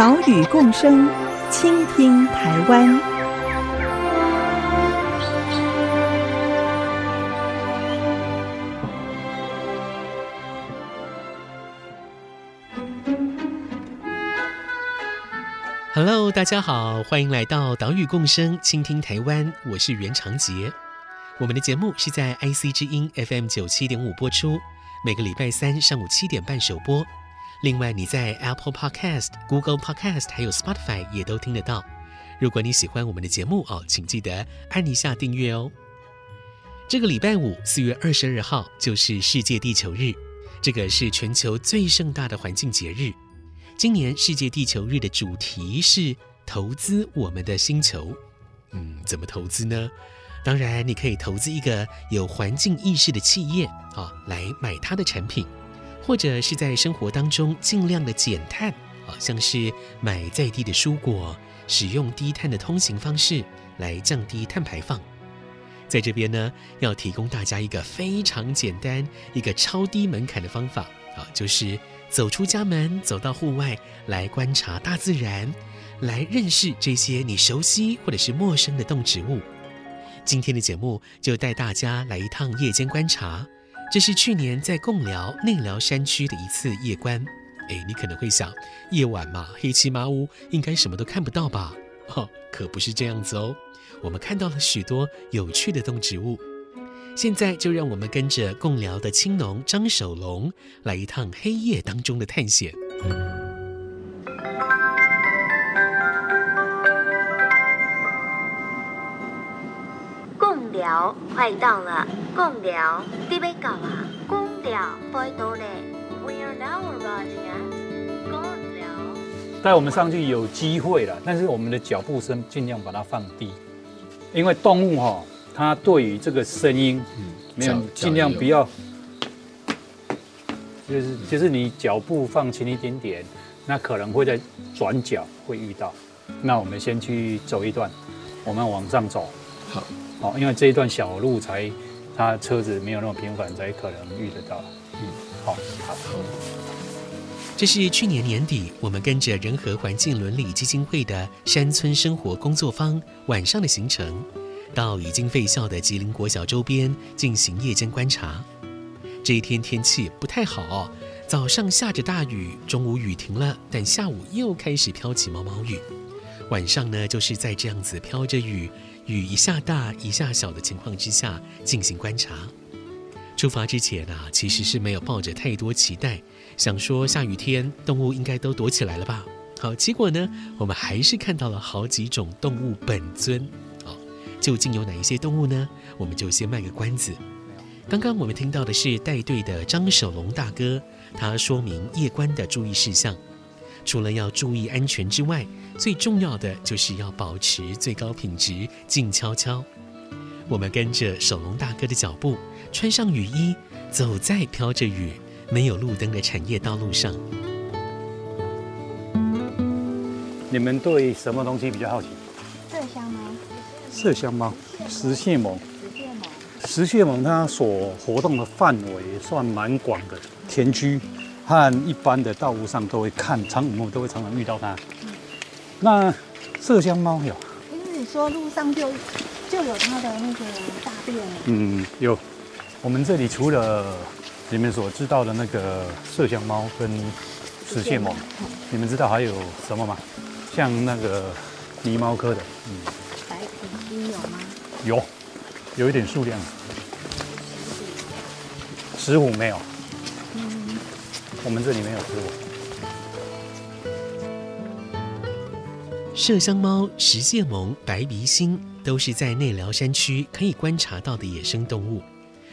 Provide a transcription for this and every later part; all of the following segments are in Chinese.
岛屿共生，倾听台湾。Hello，大家好，欢迎来到岛屿共生，倾听台湾。我是袁长杰。我们的节目是在 IC 之音 FM 九七点五播出，每个礼拜三上午七点半首播。另外，你在 Apple Podcast、Google Podcast 还有 Spotify 也都听得到。如果你喜欢我们的节目哦，请记得按一下订阅哦。这个礼拜五，四月二十二号就是世界地球日，这个是全球最盛大的环境节日。今年世界地球日的主题是投资我们的星球。嗯，怎么投资呢？当然，你可以投资一个有环境意识的企业啊、哦，来买它的产品。或者是在生活当中尽量的减碳，啊，像是买在地的蔬果，使用低碳的通行方式来降低碳排放。在这边呢，要提供大家一个非常简单、一个超低门槛的方法啊，就是走出家门，走到户外来观察大自然，来认识这些你熟悉或者是陌生的动植物。今天的节目就带大家来一趟夜间观察。这是去年在贡寮内寮山区的一次夜观，哎，你可能会想，夜晚嘛，黑漆麻乌，应该什么都看不到吧？哦，可不是这样子哦，我们看到了许多有趣的动植物。现在就让我们跟着贡寮的青农张守龙来一趟黑夜当中的探险。快到了，贡寮，你要到啊？贡寮，快到嘞！We are now arriving at 贡寮。带我们上去有机会了，但是我们的脚步声尽量把它放低，因为动物哈，它对于这个声音，嗯，没有尽量不要，就是就是你脚步放轻一点点，那可能会在转角会遇到。那我们先去走一段，我们往上走。好。哦，因为这一段小路才，它车子没有那么频繁，才可能遇得到。嗯，好，好。这是去年年底，我们跟着仁和环境伦理基金会的山村生活工作坊晚上的行程，到已经废校的吉林国小周边进行夜间观察。这一天天气不太好，早上下着大雨，中午雨停了，但下午又开始飘起毛毛雨。晚上呢，就是在这样子飘着雨。雨一下大一下小的情况之下进行观察。出发之前啊，其实是没有抱着太多期待，想说下雨天动物应该都躲起来了吧。好，结果呢，我们还是看到了好几种动物本尊。好，究竟有哪一些动物呢？我们就先卖个关子。刚刚我们听到的是带队的张守龙大哥，他说明夜观的注意事项。除了要注意安全之外，最重要的就是要保持最高品质，静悄悄。我们跟着守龙大哥的脚步，穿上雨衣，走在飘着雨、没有路灯的产业道路上。你们对什么东西比较好奇？麝香猫。麝香猫，石蟹獴。石蟹獴它所活动的范围算蛮广的，田区。和一般的道路上都会看，常我们都会常常遇到它。嗯、那麝香猫有？因为你说路上就就有它的那个大便。嗯，有。我们这里除了你们所知道的那个麝香猫跟石蟹猫，你们知道还有什么吗？像那个狸猫科的，嗯，白鼻心有吗？有，有一点数量。石虎没有。我们这里没有吃过。麝香猫、石蟹獴、白鼻心都是在内寮山区可以观察到的野生动物，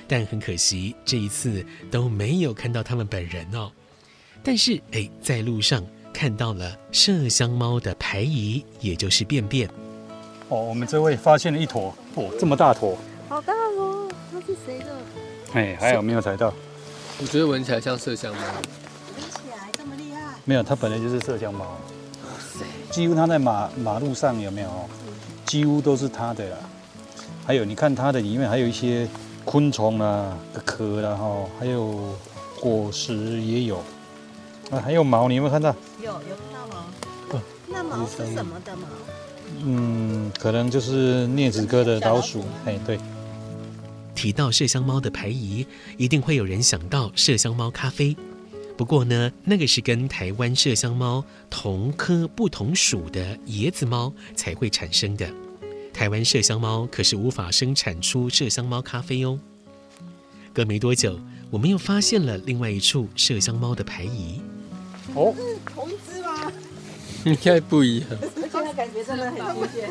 但很可惜这一次都没有看到它们本人哦。但是哎，在路上看到了麝香猫的排遗，也就是便便。哦，我们这位发现了一坨，哦，这么大坨，好大哦，它是谁的？哎，还有没有踩到？我觉得闻起来像麝香猫。闻起来这么厉害？没有，它本来就是麝香猫。哇塞！几乎它在马马路上有没有？几乎都是它的啦。还有，你看它的里面还有一些昆虫啊、壳啦哈，还有果实也有。啊，还有毛，你有没有看到？有，有看到毛。嗯，那毛是什么的毛？嗯，可能就是镊子哥的老鼠。哎，对。提到麝香猫的排遗，一定会有人想到麝香猫咖啡。不过呢，那个是跟台湾麝香猫同科不同属的椰子猫才会产生的。台湾麝香猫可是无法生产出麝香猫咖啡哦。隔没多久，我们又发现了另外一处麝香猫的排遗。哦，是同一只吗？应该不一样。现在感觉真的很新鲜。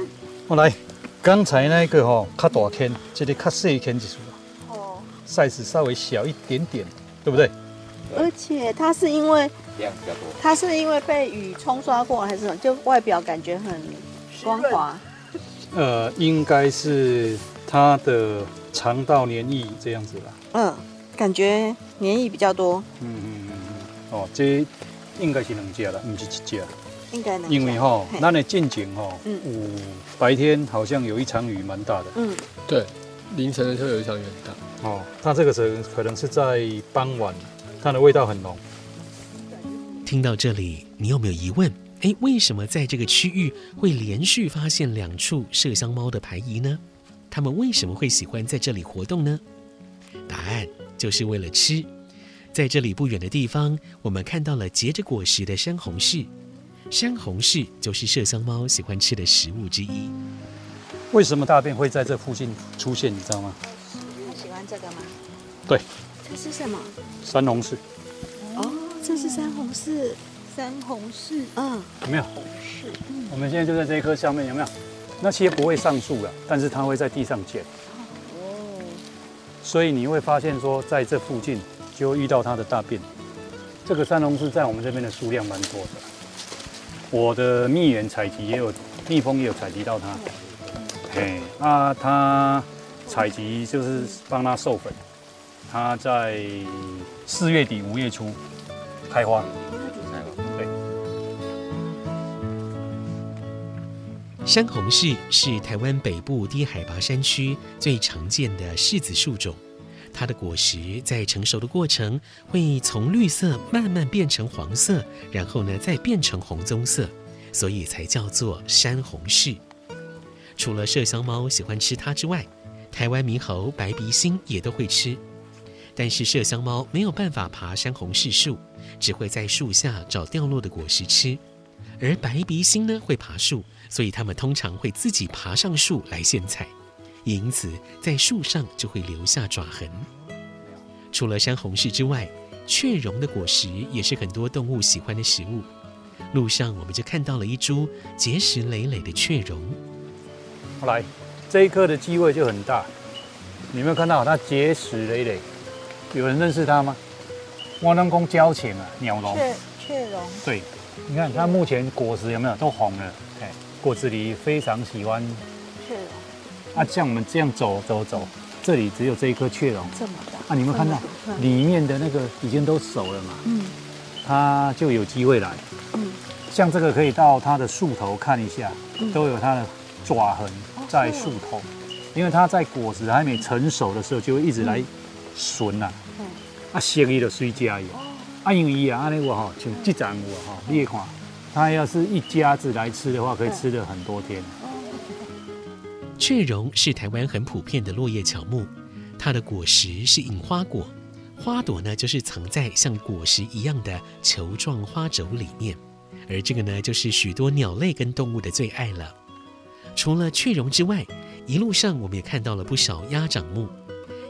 我来，刚才那个吼较大颗，这里较细颗就是哦，size 稍微小一点点，对不对？而且它是因为量比较多，它是因为被雨冲刷过，还是什么？就外表感觉很光滑。呃，应该是它的肠道黏液这样子吧。嗯，感觉黏液比较多。嗯嗯嗯嗯。哦，这应该是两只了，不是一只。应该能。因为哈，那的近景哈，嗯，白天好像有一场雨蛮大的。嗯，对，凌晨的时候有一场雨很大。哦，那这个时候可能是在傍晚，它的味道很浓。听到这里，你有没有疑问？哎，为什么在这个区域会连续发现两处麝香猫的排遗呢？它们为什么会喜欢在这里活动呢？答案就是为了吃。在这里不远的地方，我们看到了结着果实的山红柿。山红柿就是麝香猫喜欢吃的食物之一。为什么大便会在这附近出现？你知道吗？他喜欢这个吗？对。这是什么？山红柿。哦，这是山红柿。山红柿。嗯。有没有？是。我们现在就在这一棵下面，有没有？那些不会上树了，但是它会在地上捡。哦。所以你会发现说，在这附近就会遇到它的大便。这个山红柿在我们这边的数量蛮多的。我的蜜源采集也有，蜜蜂也有采集到它。嘿，那它采集就是帮它授粉，它在四月底五月初开花。对。山红柿是台湾北部低海拔山区最常见的柿子树种。它的果实在成熟的过程会从绿色慢慢变成黄色，然后呢再变成红棕色，所以才叫做山红柿。除了麝香猫喜欢吃它之外，台湾猕猴、白鼻星也都会吃。但是麝香猫没有办法爬山红柿树，只会在树下找掉落的果实吃。而白鼻星呢会爬树，所以它们通常会自己爬上树来献采。因此，在树上就会留下爪痕。除了山红柿之外，雀榕的果实也是很多动物喜欢的食物。路上我们就看到了一株结实累累的雀榕。来，这一棵的机会就很大。你有没有看到它结实累累？有人认识它吗？我能公交情啊，鸟榕。雀雀榕。对，你看它目前果实有没有都红了？哎，果子狸非常喜欢雀榕。啊，像我们这样走走走，这里只有这一棵雀榕，这么大啊！你们看到里面的那个已经都熟了嘛？嗯，它就有机会来。嗯，像这个可以到它的树头看一下，都有它的爪痕在树头，因为它在果实还没成熟的时候就会一直来寻呐。嗯，啊，生意就随家有。啊，因为啊，安尼我哈，像这盏我哈，你看，它要是一家子来吃的话，可以吃的很多天。雀榕是台湾很普遍的落叶乔木，它的果实是隐花果，花朵呢就是藏在像果实一样的球状花轴里面，而这个呢就是许多鸟类跟动物的最爱了。除了雀榕之外，一路上我们也看到了不少鸭掌木，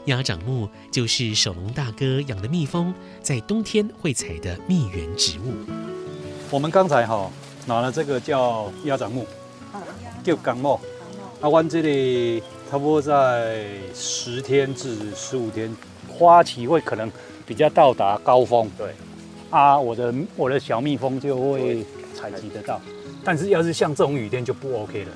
鸭掌木就是守龙大哥养的蜜蜂在冬天会采的蜜源植物。我们刚才哈拿了这个叫鸭掌木，叫钢木。阿湾这里差不多在十天至十五天，花期会可能比较到达高峰。对，啊，我的我的小蜜蜂就会采集得到。但是要是像这种雨天就不 OK 了。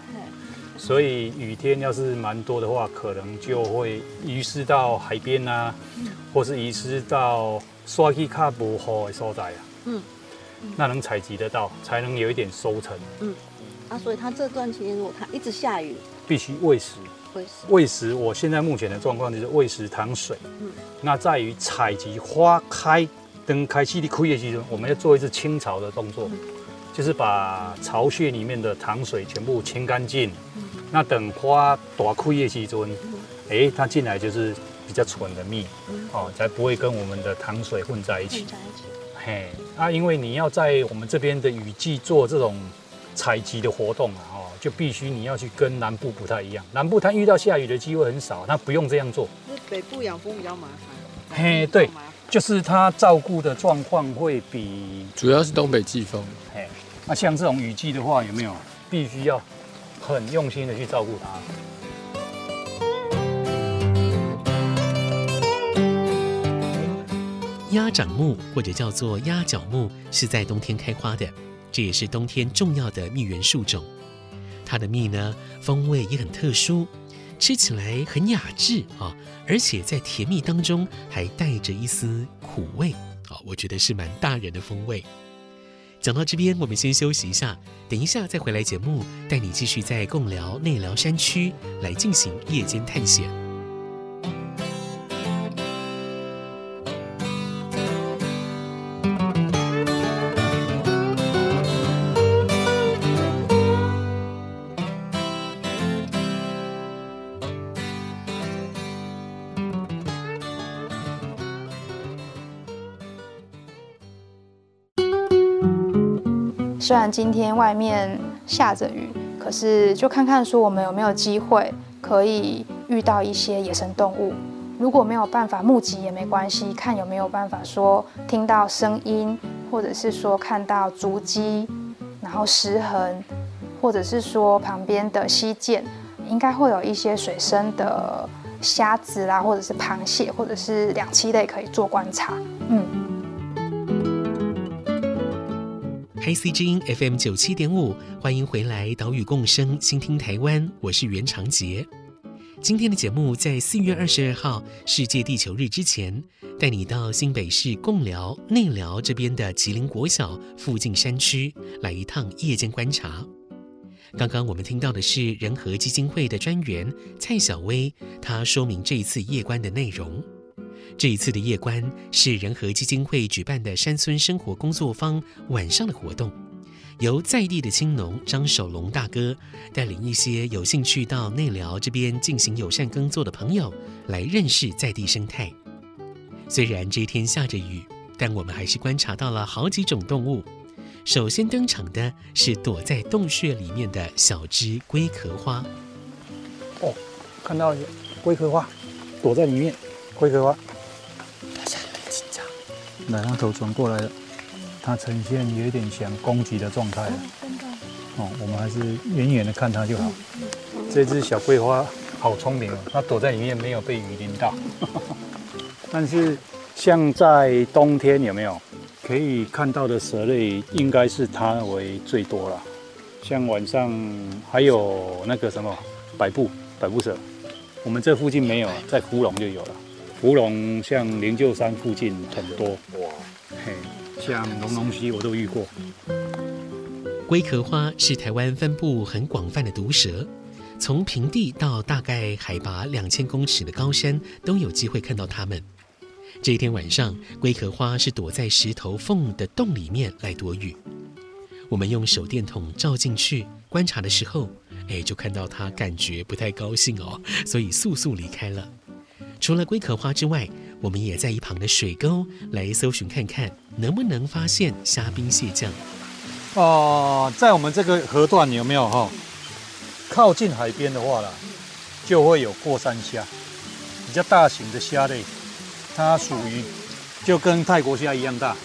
所以雨天要是蛮多的话，可能就会遗失到海边啊，或是遗失到刷去卡不好的所在啊。嗯，那能采集得到，才能有一点收成。嗯，啊，所以它这段期间如果它一直下雨，必须喂食。喂食。喂食，我现在目前的状况就是喂食糖水。嗯，那在于采集花开灯开气的枯叶期中，我们要做一次清巢的动作，就是把巢穴里面的糖水全部清干净。那等花大枯叶期中，哎、欸，它进来就是比较纯的蜜，哦，才不会跟我们的糖水混在一起。嘿，啊，因为你要在我们这边的雨季做这种采集的活动啊，哦，就必须你要去跟南部不太一样。南部它遇到下雨的机会很少，它不用这样做。北部养蜂比较麻烦。嘿，对，就是它照顾的状况会比主要是东北季风。嘿，那像这种雨季的话，有没有必须要？很用心的去照顾它。鸭掌木或者叫做鸭脚木是在冬天开花的，这也是冬天重要的蜜源树种。它的蜜呢，风味也很特殊，吃起来很雅致啊，而且在甜蜜当中还带着一丝苦味啊，我觉得是蛮大人的风味。讲到这边，我们先休息一下，等一下再回来节目，带你继续在贡寮内寮山区来进行夜间探险。虽然今天外面下着雨，可是就看看说我们有没有机会可以遇到一些野生动物。如果没有办法目击也没关系，看有没有办法说听到声音，或者是说看到足迹，然后石痕，或者是说旁边的溪涧，应该会有一些水生的虾子啦，或者是螃蟹，或者是两栖类可以做观察。嗯。IC 之音 FM 九七点五，欢迎回来，岛屿共生，倾听台湾，我是袁长杰。今天的节目在四月二十二号世界地球日之前，带你到新北市贡寮内寮这边的吉林国小附近山区来一趟夜间观察。刚刚我们听到的是仁和基金会的专员蔡小薇，她说明这一次夜观的内容。这一次的夜观是仁和基金会举办的山村生活工作坊晚上的活动，由在地的青农张守龙大哥带领一些有兴趣到内寮这边进行友善耕作的朋友来认识在地生态。虽然这一天下着雨，但我们还是观察到了好几种动物。首先登场的是躲在洞穴里面的小只龟壳花。哦，看到龟壳花躲在里面，龟壳花。来，它头转过来了，它呈现有一点想攻击的状态了。哦，我们还是远远的看它就好。这只小桂花好聪明哦，它躲在里面没有被雨淋到。但是像在冬天有没有可以看到的蛇类，应该是它为最多了。像晚上还有那个什么百步百步蛇，我们这附近没有，在芙蓉就有了。福隆像灵鹫山附近很多哇，嘿，像龙龙溪我都遇过。龟壳花是台湾分布很广泛的毒蛇，从平地到大概海拔两千公尺的高山都有机会看到它们。这一天晚上，龟壳花是躲在石头缝的洞里面来躲雨。我们用手电筒照进去观察的时候，哎，就看到它感觉不太高兴哦，所以速速离开了。除了龟壳花之外，我们也在一旁的水沟来搜寻看看，能不能发现虾兵蟹将。哦、呃，在我们这个河段有没有哈？靠近海边的话啦，就会有过山虾，比较大型的虾类，它属于就跟泰国虾一样大。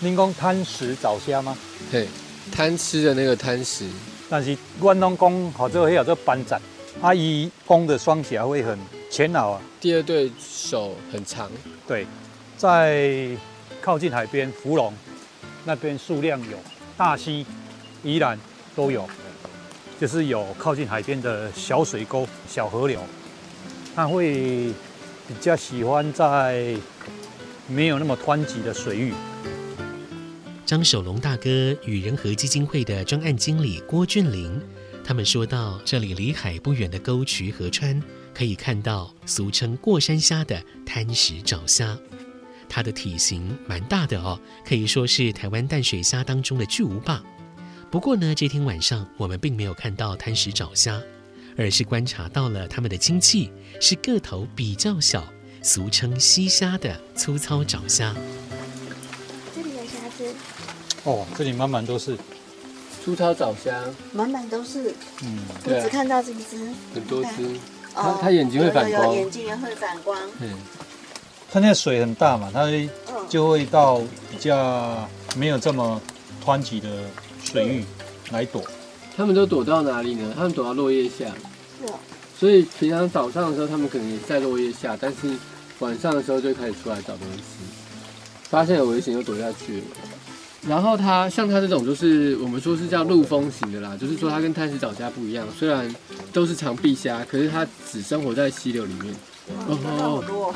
您讲贪食找虾吗？对，贪吃的那个贪食。但是关东公好这个有这个斑斩，阿姨公的双颊会很。前脑啊，第二对手很长，对，在。靠近海边，芙蓉那边数量有，大溪、宜兰都有，就是有靠近海边的小水沟、小河流，它会比较喜欢在没有那么湍急的水域。张守龙大哥与仁和基金会的专案经理郭俊霖，他们说到，这里离海不远的沟渠河川，可以看到俗称过山虾的滩石沼虾。它的体型蛮大的哦，可以说是台湾淡水虾当中的巨无霸。不过呢，这天晚上我们并没有看到滩石沼虾，而是观察到了它们的亲戚，是个头比较小，俗称溪虾的粗糙沼虾。这里有虾子哦，这里满满都是粗糙沼虾，满满都是。嗯，我只看到这一只，很多只。它它眼睛会反光，眼睛也会反光。嗯，它那个水很大嘛，它就会到比较没有这么湍急的水域来躲。他们都躲到哪里呢？他们躲到落叶下。是。所以平常早上的时候，他们可能也在落叶下，但是晚上的时候就开始出来找东西吃，发现有危险就躲下去了。然后它像它这种，就是我们说是叫陆丰型的啦，就是说它跟滩石沼虾不一样，虽然都是长臂虾，可是它只生活在溪流里面。哦，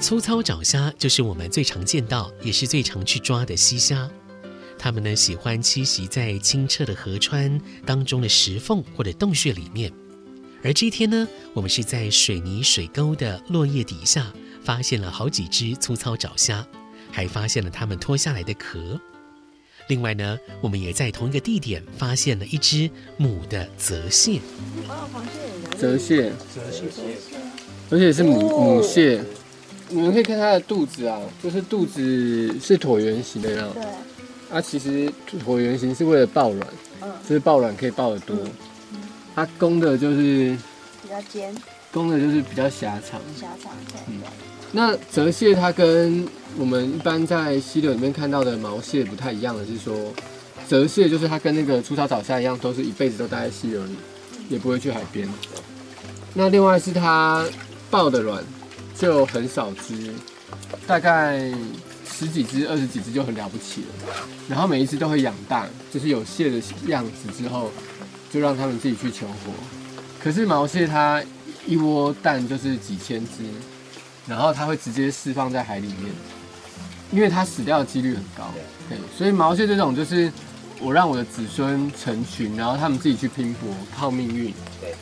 粗糙沼虾就是我们最常见到，也是最常去抓的溪虾。它们呢喜欢栖息在清澈的河川当中的石缝或者洞穴里面。而这一天呢，我们是在水泥水沟的落叶底下。发现了好几只粗糙沼虾，还发现了它们脱下来的壳。另外呢，我们也在同一个地点发现了一只母的泽蟹。泽蟹，泽蟹，而且是母母蟹。你们可以看它的肚子啊，就是肚子是椭圆形的样。对。啊，其实椭圆形是为了抱卵，就是抱卵可以抱得多。它公的就是比较尖，公的就是比较狭长。狭长，对。嗯。那泽蟹它跟我们一般在溪流里面看到的毛蟹不太一样的是说，泽蟹就是它跟那个粗糙藻虾一样，都是一辈子都待在溪流里，也不会去海边。那另外是它抱的卵就很少只，大概十几只、二十几只就很了不起了。然后每一只都会养大，就是有蟹的样子之后，就让它们自己去求活。可是毛蟹它一窝蛋就是几千只。然后它会直接释放在海里面，因为它死掉的几率很高。对，所以毛蟹这种就是我让我的子孙成群，然后他们自己去拼搏靠命运。对。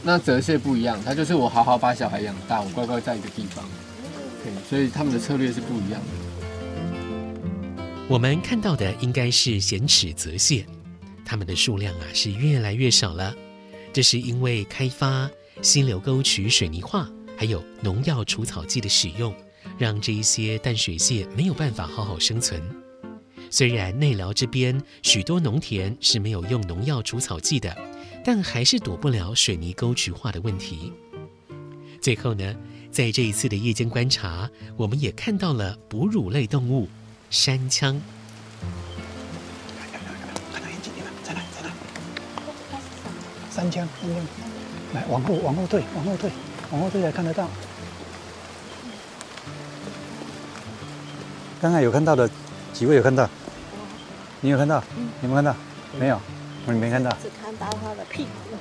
那泽蟹不一样，它就是我好好把小孩养大，我乖乖在一个地方。对，所以他们的策略是不一样的。我们看到的应该是咸齿泽蟹，它们的数量啊是越来越少了，这是因为开发溪流沟渠水泥化。还有农药除草剂的使用，让这一些淡水蟹没有办法好好生存。虽然内寮这边许多农田是没有用农药除草剂的，但还是躲不了水泥沟渠化的问题。最后呢，在这一次的夜间观察，我们也看到了哺乳类动物山羌。看到眼睛了，再来再来，山羌，山羌，来往后往后退，往后退。往后退才看得到。刚才有看到的几位有看到？你有看到？嗯、你有没有看到？没有，我没看到。只看到它的屁股。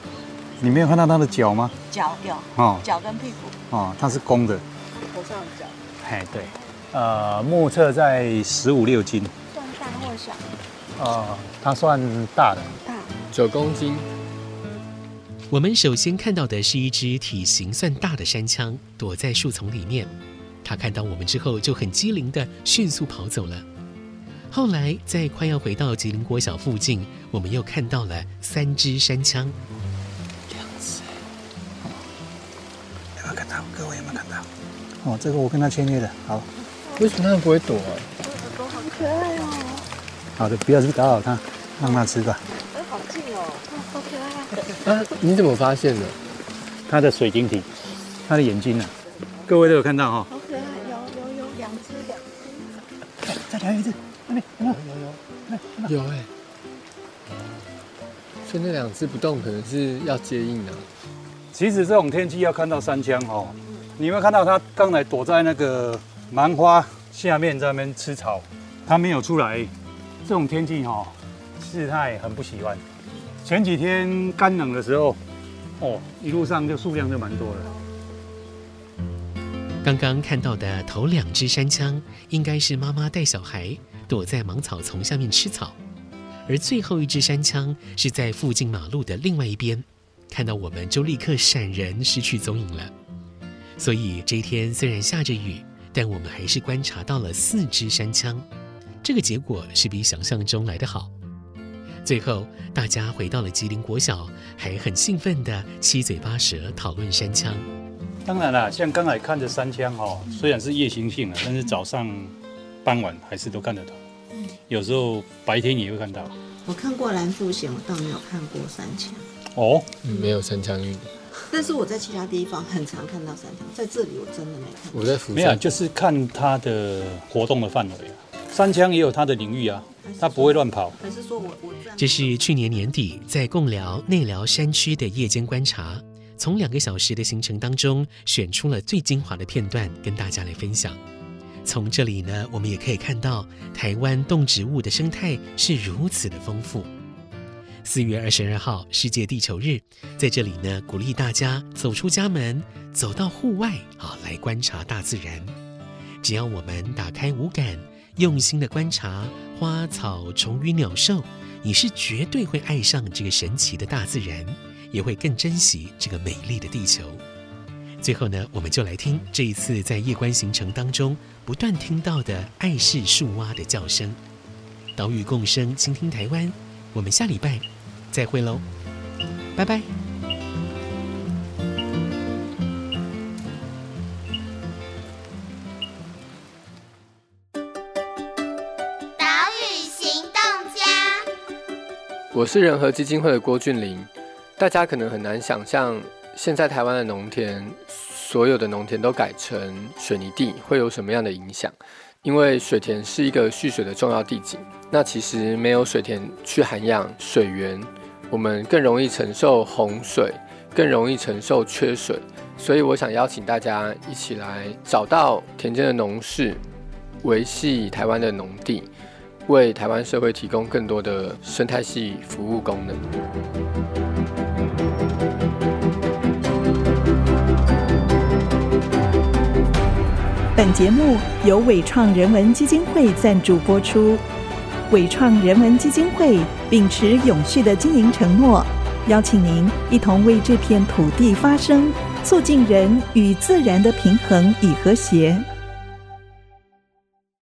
你没有看到它的脚吗？脚有。哦。脚跟屁股。哦，它是公的。头上的脚。哎，对。呃，目测在十五六斤。算大或小？呃，它算大的。大。九公斤。我们首先看到的是一只体型算大的山羌，躲在树丛里面。它看到我们之后就很机灵的迅速跑走了。后来在快要回到吉林国小附近，我们又看到了三只山羌。两只。有没有看到？各位有没有看到？哦，这个我跟他签约的。好。为什么它们不会躲啊？躲好可爱哦。好的，不要去打扰它，让它吃吧。啊！你怎么发现的？它的水晶体，它的眼睛呢、啊？各位都有看到哈、哦？好可爱，有有有两只两只，再来一只，那边有有有有哎！所以那两只不动，可能是要接应的。其实这种天气要看到山羌哦，你有没有看到它刚才躲在那个芒花下面，在那边吃草？它没有出来。这种天气哈，其实它也很不喜欢。前几天干冷的时候，哦，一路上就数量就蛮多的。刚刚看到的头两只山羌，应该是妈妈带小孩躲在芒草丛下面吃草，而最后一只山羌是在附近马路的另外一边，看到我们就立刻闪人，失去踪影了。所以这一天虽然下着雨，但我们还是观察到了四只山羌。这个结果是比想象中来得好。最后，大家回到了吉林国小，还很兴奋地七嘴八舌讨论山羌。当然了，像刚才看的山羌哦，虽然是夜行性的，但是早上、傍晚还是都看得到。有时候白天也会看到。我看过蓝腹鷴，我倒没有看过山羌。哦，没有山羌运。但是我在其他地方很常看到山羌，在这里我真的没看过。我在福没有，就是看它的活动的范围啊。山羌也有它的领域啊，它不会乱跑。还是说我我这是去年年底在贡寮内寮山区的夜间观察，从两个小时的行程当中选出了最精华的片段跟大家来分享。从这里呢，我们也可以看到台湾动植物的生态是如此的丰富。四月二十二号世界地球日，在这里呢，鼓励大家走出家门，走到户外啊，来观察大自然。只要我们打开五感，用心的观察花草虫鱼鸟兽，你是绝对会爱上这个神奇的大自然，也会更珍惜这个美丽的地球。最后呢，我们就来听这一次在夜观行程当中不断听到的爱氏树蛙的叫声。岛屿共生，倾听台湾。我们下礼拜。再会喽，拜拜。我是人和基金会的郭俊霖。大家可能很难想象，现在台湾的农田，所有的农田都改成水泥地，会有什么样的影响？因为水田是一个蓄水的重要地景。那其实没有水田去涵养水源。我们更容易承受洪水，更容易承受缺水，所以我想邀请大家一起来找到田间的农事，维系台湾的农地，为台湾社会提供更多的生态系服务功能。本节目由伟创人文基金会赞助播出。伟创人文基金会秉持永续的经营承诺，邀请您一同为这片土地发声，促进人与自然的平衡与和谐。